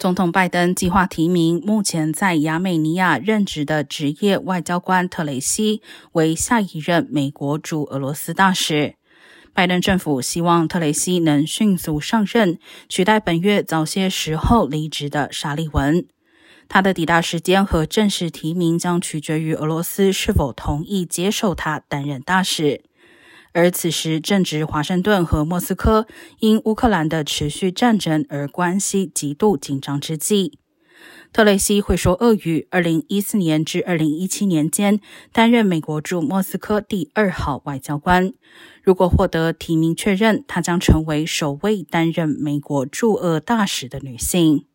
总统拜登计划提名目前在亚美尼亚任职的职业外交官特雷西为下一任美国驻俄罗斯大使。拜登政府希望特雷西能迅速上任，取代本月早些时候离职的沙利文。他的抵达时间和正式提名将取决于俄罗斯是否同意接受他担任大使。而此时正值华盛顿和莫斯科因乌克兰的持续战争而关系极度紧张之际，特雷西会说俄语。二零一四年至二零一七年间，担任美国驻莫斯科第二号外交官。如果获得提名确认，她将成为首位担任美国驻俄大使的女性。